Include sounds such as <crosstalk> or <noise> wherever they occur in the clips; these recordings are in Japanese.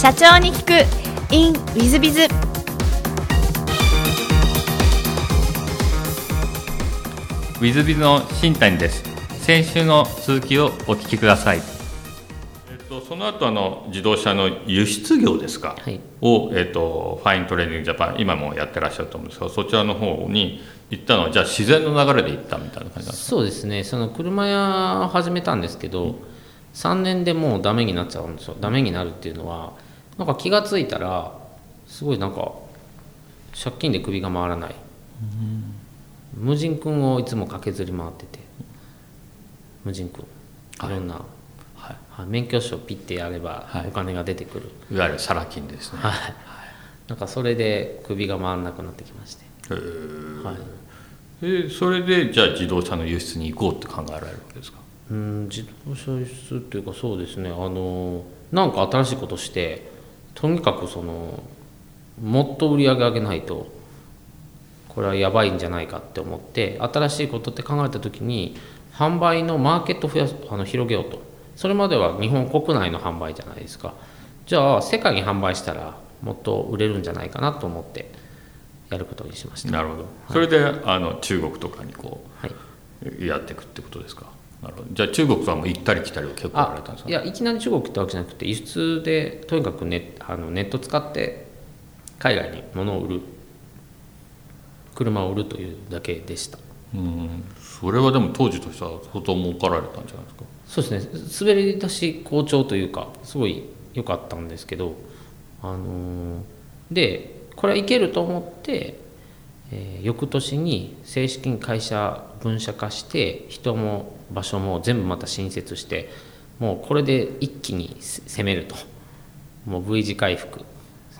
社長に聞く。In ウィズビズウィズビズの新谷です。先週の続きをお聞きください。えっとその後あの自動車の輸出業ですか、はい。を、えっと、ファイントレーニングジャパン今もやってらっしゃると思うんですがそちらの方に行ったのはじゃあ自然の流れで行ったみたいな感じなんですそうですね。その車屋を始めたんですけど、3年でもうダメになっちゃうんですよ。ダメになるっていうのはなんか気がついたらすごいなんか借金で首が回らない、無人君をいつも駆けずり回ってて。無人君。い。ろんな、はい。はい。免許証ピッてやればはい。お金が出てくる、いわゆるサラ金ですね、はい。なんかそれで首が回らなくなってきまして、へー。はい、でそれでじゃあ自動車の輸出に行こうって考えられるわけですか？うん自動車輸出っていうかそうですね。あのなんか新しいことしてとにかくそのもっと売り上げ上げないとこれはやばいんじゃないかって思って新しいことって考えた時に販売のマーケットを増やすあの広げようと。それまでは日本国内の販売じゃないですか。じゃあ世界に販売したらもっと売れるんじゃないかなと思ってやることにしました。なるほど。それであの中国とかにこはい、うやっていくってことですか？なるほど。じゃあ中国とはもう行ったり来たりは結構やられたんですか？いやいきなり中国ってわけじゃなくて輸出でとにかくネあのネット使って海外に物を売る車を売るというだけでした。うんそれはでも当時としては相当儲かられたんじゃないですか？そうですね。滑り出し好調というかすごい良かったんですけどあのーでこれはいけると思って、えー翌年に正式に会社分社化して人も場所も全部また新設してもうこれで一気に攻めると。もう V 字回復。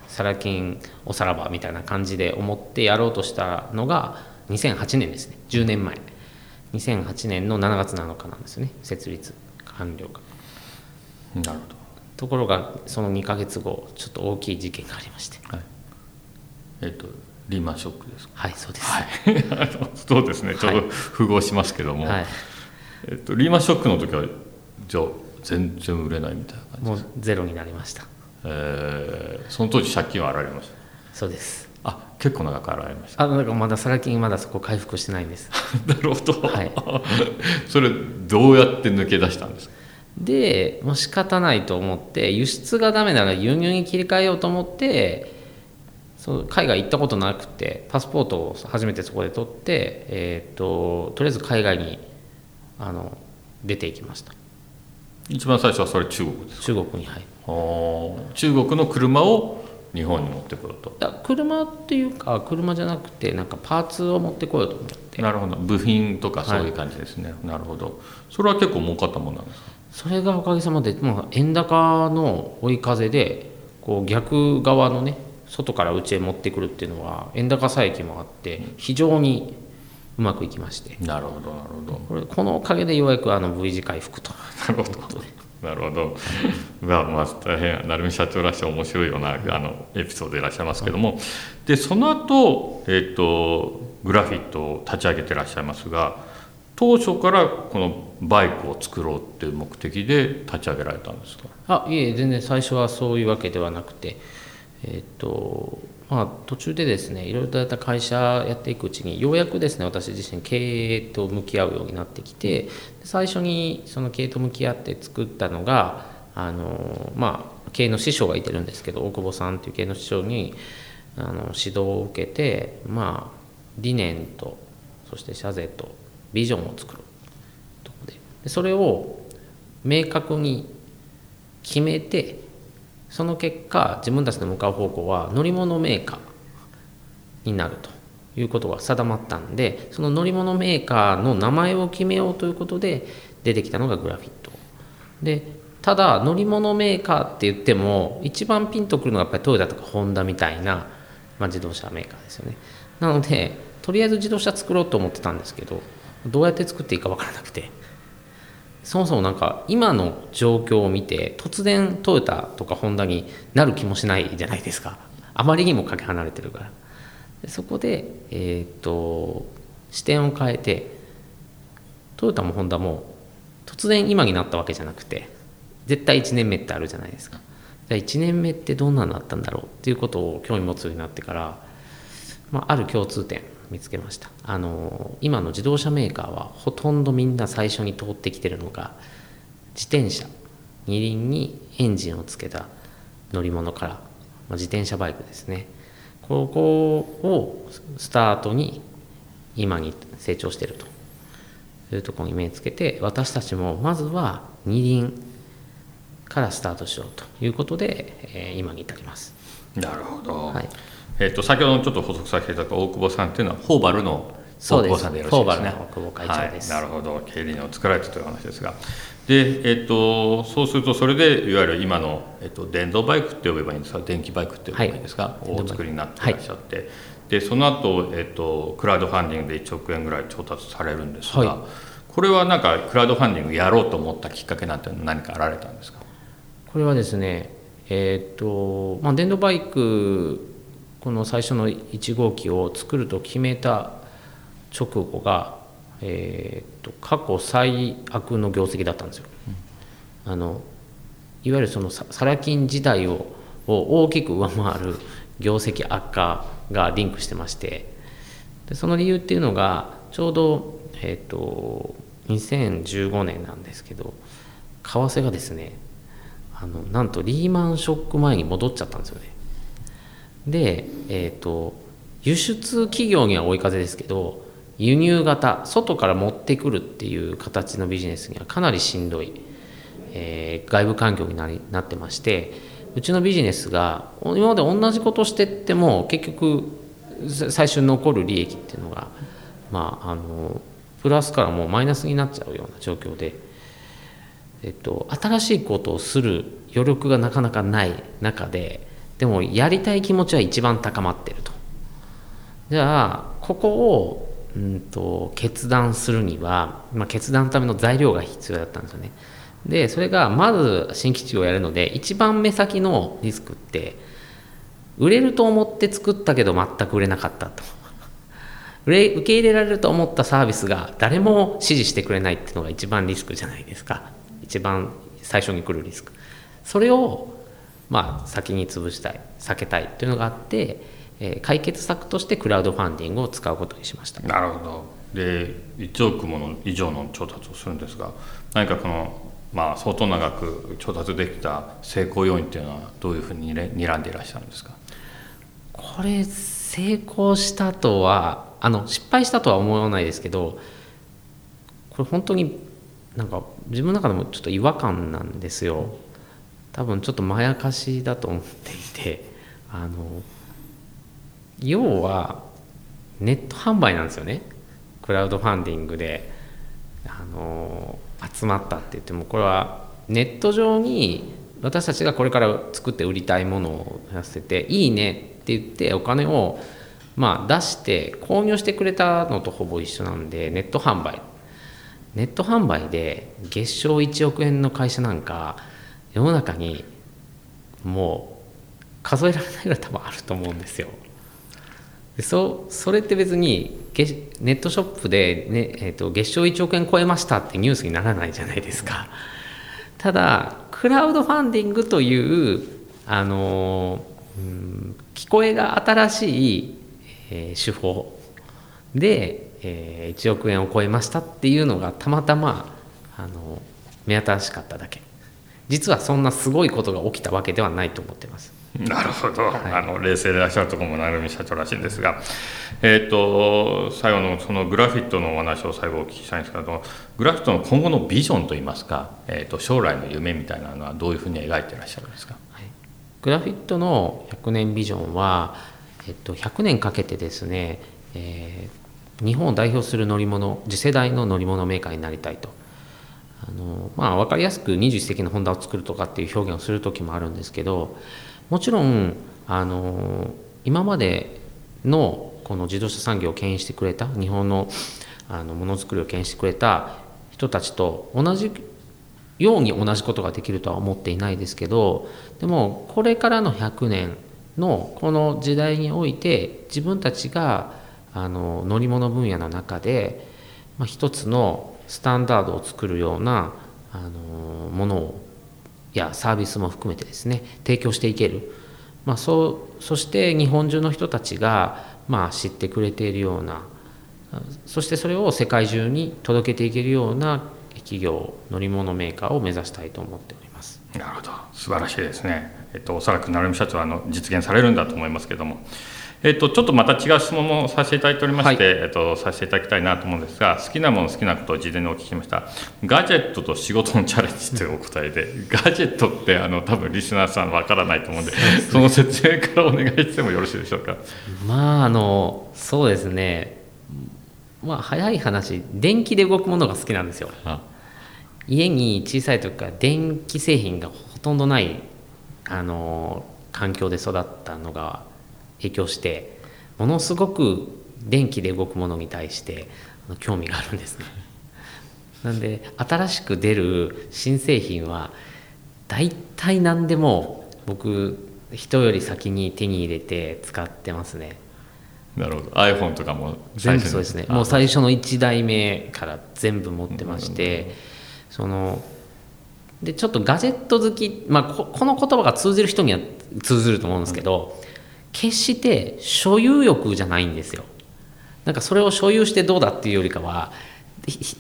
サラ金おさらばみたいな感じで思ってやろうとしたのが2008年ですね。10年前。2008年の7月7日なんですよね。設立完了が。なるほところがその2ヶ月後ちょっと大きい事件がありまして。どはい。えっ、とリーマンショックですか？はいそうです。はい。<laughs> そうですね。ちょうど符合しますけども、はい。えっと、リーマンショックの時はじゃあ全然売れないみたいな感じもうゼロになりました。えーその当時借金はあられました？そうです。あ結構長くあられました。あだからまだサラ金まだそこ回復してないんです。<laughs> なるほど、はい。<laughs> それどうやって抜け出したんですか？でもう仕方ないと思って輸出がダメなら輸入に切り替えようと思ってそう海外行ったことなくてパスポートを初めてそこで取って、えー、ととりあえず海外にあの出ていきました。一番最初はそれ中国ですか？中国にはい。中国の車を日本に持ってこようと。いや車っていうか車じゃなくてなんかパーツを持ってこようと思って。なるほど。部品とかそういう感じですね、なるほど。それは結構儲かったもんなんですか？それがおかげさまで、まあ、円高の追い風でこう逆側のね外から内へ持ってくるっていうのは円高差益もあって非常にうまくいきましてなるほどなるほどこれこのおかげでようやくあの V 字回復となるほど。なるほど。まあ、まあ、大変、成美社長らしい面白いような、あの、エピソードでいらっしゃいますけども。で、その後、えっ、と、グラフィットを立ち上げてらっしゃいますが。当初から、このバイクを作ろうっていう目的で立ち上げられたんですか？あいえ全然最初はそういうわけではなくてえっ、とまあ途中でですねいろいろとやった会社やっていくうちにようやくですね私自身経営と向き合うようになってきて最初にその経営と向き合って作ったのがあのまあ経営の師匠がいてるんですけど大久保さんっていう経営の師匠にあの指導を受けてまあ理念とそして社税とビジョンを作る。とこででそれを明確に決めてその結果自分たちの向かう方向は乗り物メーカーになるということが定まったんでその乗り物メーカーの名前を決めようということで出てきたのがグラフィット。でただ乗り物メーカーって言っても一番ピンとくるのがやっぱりトヨタとかホンダみたいな、まあ、自動車メーカーですよね。なのでとりあえず自動車作ろうと思ってたんですけどどうやって作っていいか分からなくて。そもそもなんか今の状況を見て突然トヨタとかホンダになる気もしないじゃないですか。あまりにもかけ離れてるから。そこで、えーっと視点を変えてトヨタもホンダも突然今になったわけじゃなくて絶対1年目ってあるじゃないですか。じゃあ1年目ってどんなのだったんだろうっていうことを興味持つようになってから、まあ、ある共通点見つけました。あの今の自動車メーカーはほとんどみんな最初に通ってきてるのが自転車。二輪にエンジンをつけた乗り物から、まあ、自転車バイクですね。ここをスタートに今に成長していると。いうところに目をつけて私たちもまずは二輪からスタートしようということで、えー今に至ります。なるほど、はいえっと先ほどちょっと補足させていただいた大久保さんっていうのはホーバルの大久保さんでよろしいですね。ホーバルの大久保会長です。はい、なるほど。経理人を作られたという話ですが。で、えっとそうするとそれでいわゆる今の、えっと電動バイクって呼べばいいんですか？電気バイクって呼べばいいんですか、はい。をお作りになっていらっしゃって、でその後、えっとクラウドファンディングで1億円ぐらい調達されるんですが、はい。これはなんかクラウドファンディングやろうと思ったきっかけなんて何かあられたんですか？これはですねえーっとまあ電動バイクこの最初の1号機を作ると決めた直後が、えーっと過去最悪の業績だったんですよ。あのいわゆるそのササラ金時代をを大きく上回る業績悪化がリンクしてましてでその理由っていうのがちょうど、えーっと2015年なんですけど為替がですねあのなんとリーマンショック前に戻っちゃったんですよね。で、えー、と輸出企業には追い風ですけど輸入型外から持ってくるっていう形のビジネスにはかなりしんどい、えー外部環境になりなってましてうちのビジネスが今まで同じことしてっても結局最初に残る利益っていうのがまああのプラスからもうマイナスになっちゃうような状況で。えっと、新しいことをする余力がなかなかない中ででもやりたい気持ちは一番高まってると。じゃあここを、うん、と決断するには、まあ、決断のための材料が必要だったんですよね。でそれがまず新基地をやるので一番目先のリスクって売れると思って作ったけど全く売れなかったと。売れ受け入れられると思ったサービスが誰も支持してくれないっていうのが一番リスクじゃないですか。一番最初に来るリスク。それをまあ先に潰したい避けたいっていうのがあって、えー解決策としてクラウドファンディングを使うことにしました。なるほど。で1億もの以上の調達をするんですが何かこの、まあ、相当長く調達できた成功要因っていうのはどういうふうにね睨んでいらっしゃるんですか？これ成功したとはあの失敗したとは思わないですけどこれ本当になんか自分の中でもちょっと違和感なんですよ多分ちょっとまやかしだと思っていてあの要はネット販売なんですよね。クラウドファンディングであの集まったって言ってもこれはネット上に私たちがこれから作って売りたいものをやらせて「いいね」って言ってお金をまあ出して購入してくれたのとほぼ一緒なんでネット販売。ネット販売で月賞1億円の会社なんか世の中にもう数えられないぐらい多分あると思うんですよ。でそそれって別にネットショップで、ねえー、と月賞1億円超えましたってニュースにならないじゃないですか。ただクラウドファンディングというあの、うん、聞こえが新しい、えー手法で、えー1億円を超えましたっていうのがたまたまあの目新しかっただけ実はそんなすごいことが起きたわけではないと思ってます。なるほど、い。あの冷静でいらっしゃるところも成海社長らしいんですが、えー、と最後のそのグラフィットのお話を最後お聞きしたいんですけどグラフィットの今後のビジョンといいますか、えー、と将来の夢みたいなのはどういうふうに描いていらっしゃるんですか？グラフィットの100年ビジョンは、えっと、100年かけてですね、えー日本を代表する乗り物次世代の乗り物メーカーになりたいとあの、まあ、分かりやすく21世紀のホンダを作るとかっていう表現をする時もあるんですけどもちろんあの今までのこの自動車産業を牽引してくれた日本のあのものづくりを牽引してくれた人たちと同じように同じことができるとは思っていないですけどでもこれからの100年のこの時代において自分たちがあの乗り物分野の中で、まあ、一つのスタンダードを作るようなあのものをやサービスも含めてですね提供していける、まあ、そうそして日本中の人たちが、まあ、知ってくれているようなそしてそれを世界中に届けていけるような企業乗り物メーカーを目指したいと思っております。なるほど。素晴らしいですね、えっと、おそらく成美社長はあの実現されるんだと思いますけども。えっと、ちょっとまた違う質問もさせていただいておりまして、はい、えっと、させていただきたいなと思うんですが好きなもの好きなことを事前にお聞きしました。ガジェットと仕事のチャレンジというお答えでガジェットってあの多分リスナーさんわからないと思うんでその説明からお願いしてもよろしいでしょうか？まああのそうですね。まあ早い話電気で動くものが好きなんですよ。家に小さい時から電気製品がほとんどないあの環境で育ったのが影響してものすごく電気で動くものに対して興味があるんですね。<laughs> なんで新しく出る新製品は大体何でも僕人より先に手に入れて使ってますね。なるほど iPhone とかも全部そうですねもう最初の1代目から全部持ってまして、そのでちょっとガジェット好き、まあ、この言葉が通じる人には通ずると思うんですけど、決して所有欲じゃないんですよ。なんかそれを所有してどうだっていうよりかは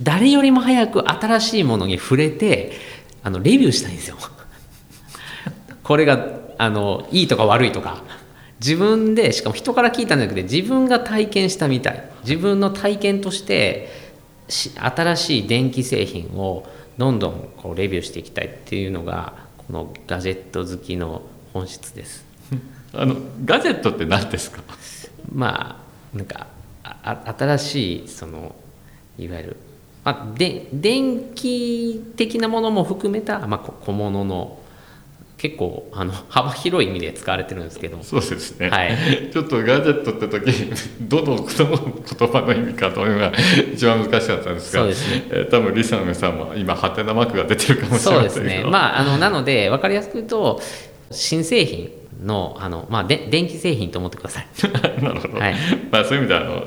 誰よりも早く新しいものに触れてあのレビューしたいんですよ。<laughs> これがあのいいとか悪いとか。自分でしかも人から聞いたんじゃなくて自分が体験したみたい。自分の体験として新しい電気製品をどんどんこうレビューしていきたいっていうのがこのガジェット好きの本質です。あのガジェットって何ですか？まあなんかあ新しいそのいわゆる、まあ、で電気的なものも含めた、まあ、小物の結構あの幅広い意味で使われてるんですけど。そうですね、はい、<laughs> ちょっとガジェットって時どの言葉の意味かというのが一番難しかったんですが。そうですね、えー、多分リサの皆さんも今ハテナマークが出てるかもしれませんそうですね。まああのなので分かりやすく言うと新製品のあの、まあ、で電気製品と思ってください。<laughs> なるほど、はい。まあ、そういう意味ではあの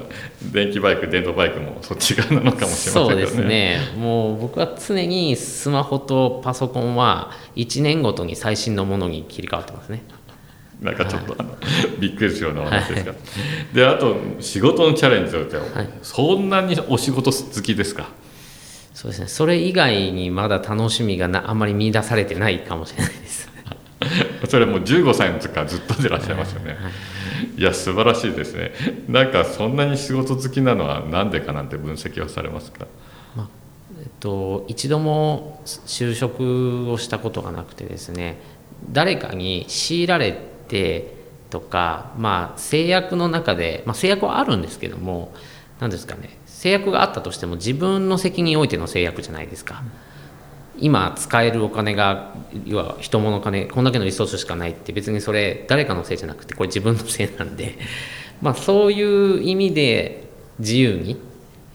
電気バイク電動バイクもそっち側なのかもしれませんけどね。そうですね。もう僕は常にスマホとパソコンは1年ごとに最新のものに切り替わってますね。なんかちょっと、あのびっくりするような話ですが、はい、であと仕事のチャレンジとって、はい、そんなにお仕事好きですか？そうですね。それ以外にまだ楽しみがなあんまり見出されてないかもしれないです <laughs> それもう15歳の時からずっとでいらっしゃいますよね、いや素晴らしいですね。なんかそんなに仕事好きなのは何でかなんて分析をされますか、まあえっと、一度も就職をしたことがなくてですね誰かに強いられてとか、まあ、制約の中で、まあ、制約はあるんですけども何ですかね制約があったとしても自分の責任においての制約じゃないですか。うん今使えるお金が要は人物金こんだけのリソースしかないって別にそれ誰かのせいじゃなくてこれ自分のせいなんで <laughs> まあそういう意味で自由に、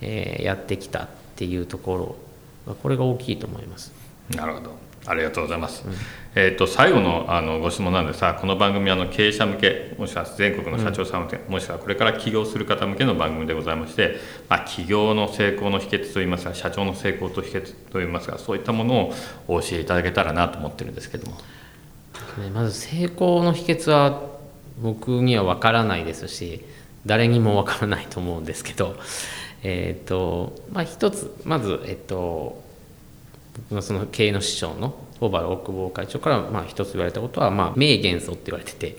えー、やってきたっていうところこれが大きいと思います。なるほどありがとうございます。うん、えっ、ー、と最後のあのご質問なんですが、この番組はあの経営者向け、もしくは全国の社長さん向け、うん、もしくはこれから起業する方向けの番組でございまして、まあ起業の成功の秘訣といいますか、社長の成功と秘訣といいますか、そういったものをお教えいただけたらなと思ってるんですけども。まず成功の秘訣は僕には分からないですし、誰にも分からないと思うんですけど、えっ、ー、とまあ一つまずえっ、ー、と僕のその経営の師匠の小原大久保会長からまあ一つ言われたことは、まあ、名元素って言われてて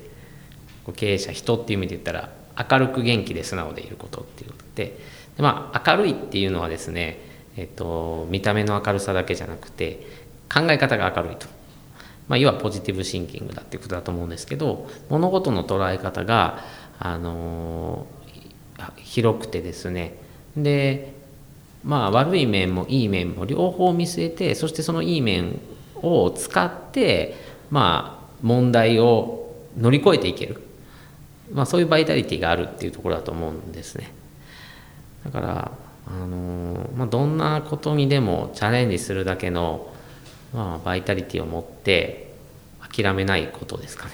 経営者人っていう意味で言ったら明るく元気で素直でいることっていうことでで、まあ、明るいっていうのはですね、えっと、見た目の明るさだけじゃなくて考え方が明るいと、まあ、要はポジティブシンキングだっていうことだと思うんですけど物事の捉え方が、あの広くてですねでまあ悪い面もいい面も両方見据えてそしてそのいい面を使ってまあ問題を乗り越えていける、まあ、そういうバイタリティがあるっていうところだと思うんですね。だからあのまあ、どんなことにでもチャレンジするだけの、まあ、バイタリティを持って諦めないことですかね。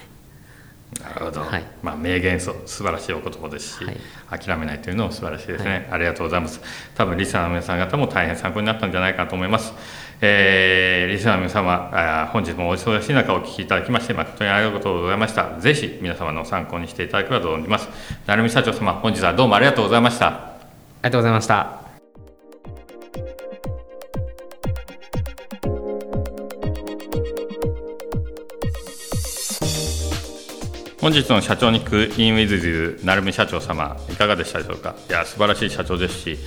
なるほど、はい、まあ、名言素素晴らしいお言葉ですし、はい、諦めないというのも素晴らしいですね、はい、ありがとうございます。多分リスナーの皆さん方も大変参考になったんじゃないかと思います。えー、リスナーの皆様あ本日もお忙しい中お聞きいただきまして誠にありがとうございました。ぜひ皆様の参考にしていただければと思います。成美社長様本日はどうもありがとうございました。ありがとうございました本日の社長に聞くインウィズズ成美社長様いかがでしたでしょうか？いや素晴らしい社長ですし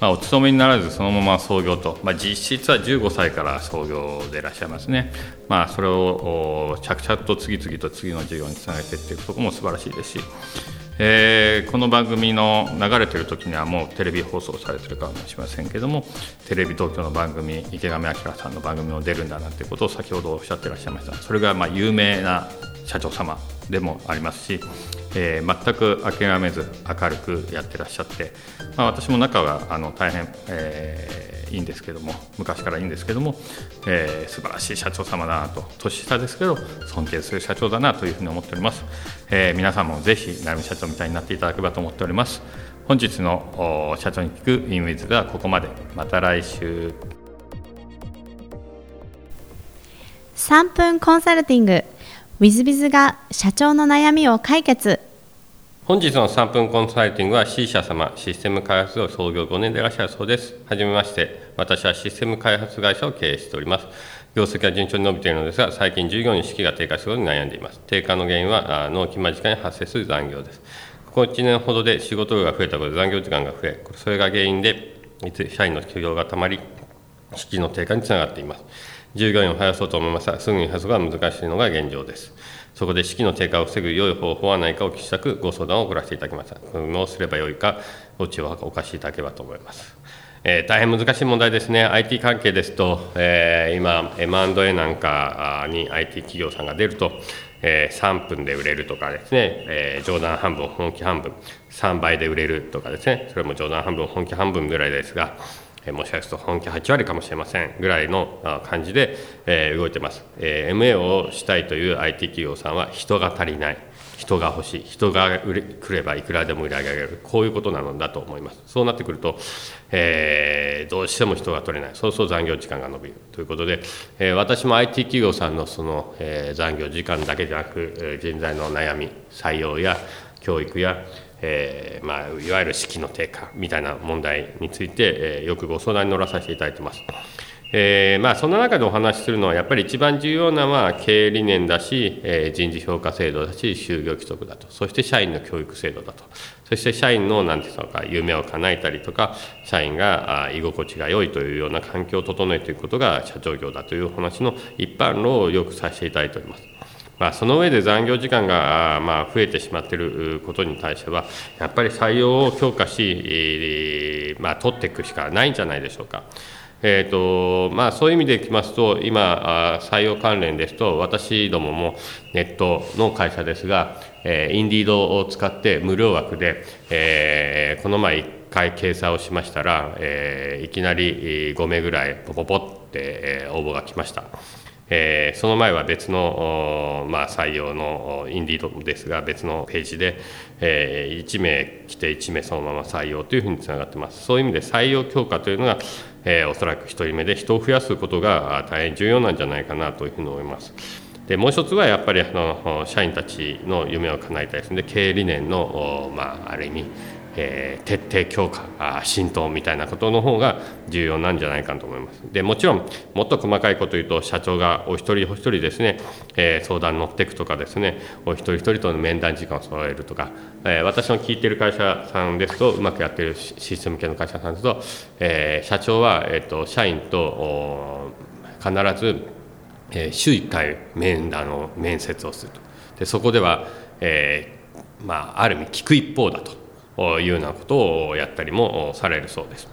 まあ、お勤めにならずそのまま創業と、まあ、実質は15歳から創業でいらっしゃいますね、まあ、それを着々と次々と次の事業につなげていっていくところも素晴らしいですし、えー、この番組の流れてる時にはもうテレビ放送されてるかもしれませんけどもテレビ東京の番組池上彰さんの番組も出るんだなということを先ほどおっしゃってらっしゃいました。それがまあ有名な社長様でもありますしえー、全く諦めず明るくやってらっしゃって、まあ、私も仲はあの大変、えー、いいんですけども昔からいいんですけども、えー、素晴らしい社長様だなと年下ですけど尊敬する社長だなというふうに思っております、えー、皆さんもぜひ成美社長みたいになっていただければと思っております。本日の社長に聞くインウィズがここまで。また来週。3分コンサルティング。w i z b i が社長の悩みを解決。本日の3分コンサルティングは C 社様、システム開発を創業5年でいらっしゃるそうです。はじめまして、私はシステム開発会社を経営しております。業績は順調に伸びているのですが、最近従業員の士気が低下することに悩んでいます。低下の原因は納期間時間に発生する残業です。ここ1年ほどで仕事量が増えたことで残業時間が増え、それが原因で社員の給料がたまり、士気の低下につながっています。従業員を増やそうと思いますが、すぐに増やすのが難しいのが現状です。そこで士気の低下を防ぐ良い方法はないかを聞きたくご相談を送らせていただきました。どうすればよいか、ご知をお貸しいただければと思います。えー、大変難しい問題ですね、IT 関係ですと、えー、今、M&A なんかに IT 企業さんが出ると、えー、3分で売れるとかですね、えー、冗談半分、本気半分、3倍で売れるとかですね、それも冗談半分、本気半分ぐらいですが、えもしかすると本気8割かもしれませんぐらいの感じで、え動いてます、え MA をしたいという IT 企業さんは人が足りない。人が欲しい。人が売れ来ればいくらでも売り上げられる。こういうことなのだと思います。そうなってくると、えー、どうしても人が取れない。そうすると残業時間が延びる。ということで、えー、私も IT 企業さんのその、えー、残業時間だけじゃなく、人材の悩み採用や教育やえー、まあ、いわゆる士気の低下みたいな問題について、えー、よくご相談に乗らさせていただいてます。えー、まあ、そんな中でお話しするのはやっぱり一番重要なのは経営理念だし、え人事評価制度だし就業規則だとそして社員の教育制度だとそして社員の何て言うのか夢を叶えたりとか社員が居心地が良いというような環境を整えていくことが社長業だという話の一般論をよくさせていただいております。まあ、その上で残業時間がまあ増えてしまっていることに対しては、やっぱり採用を強化し、まあ、取っていくしかないんじゃないでしょうか。えーとまあ、そういう意味でいきますと、今、採用関連ですと、私どももネットの会社ですが、えー、インディードを使って無料枠で、えー、この前1回掲載をしましたら、えー、いきなり5名ぐらい、ポポポって、応募が来ました。えー、その前は別の、まあ、採用のインディードですが別のページで、えー、1名来て1名そのまま採用というふうにつながってます。そういう意味で採用強化というのが、えー、おそらく1人目で人を増やすことが大変重要なんじゃないかなというふうに思います。でもう一つはやっぱりあの社員たちの夢を叶えたいですね。経営理念の、まあ、ある意味えー、徹底強化浸透みたいなことの方が重要なんじゃないかと思います。でもちろんもっと細かいこと言うと社長がお一人お一人ですね、えー、相談に乗っていくとかですねお一人一人との面談時間を揃えるとか、えー、私の聞いてる会社さんですとうまくやってるシステム系の会社さんですと、え社長は、えーと、社員と必ず、え週1回面談の面接をすると。でそこでは、えまあ、ある意味聞く一方だと。いうようなことをやったりもされるそうです。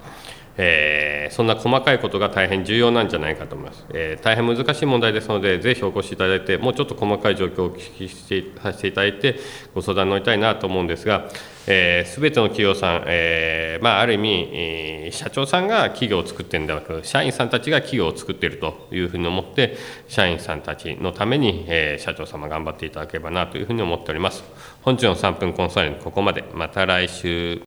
えー、そんな細かいことが大変重要なんじゃないかと思います、えー、大変難しい問題ですのでぜひお越しいただいてもうちょっと細かい状況をお聞きしてさせていただいてご相談乗りたいなと思うんですがすべ、えー、ての企業さん、えーまあ、ある意味、えー、社長さんが企業を作ってるんではなく社員さんたちが企業を作っているというふうに思って社員さんたちのために、えー、社長様頑張っていただければなというふうに思っております。本日の3分コンサルここまで。また来週。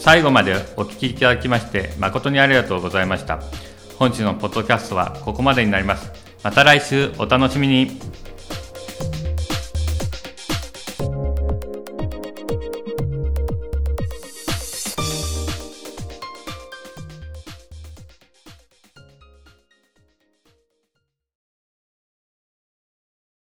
最後までお聞きいただきまして誠にありがとうございました。本日のポッドキャストはここまでになります。また来週。お楽しみに。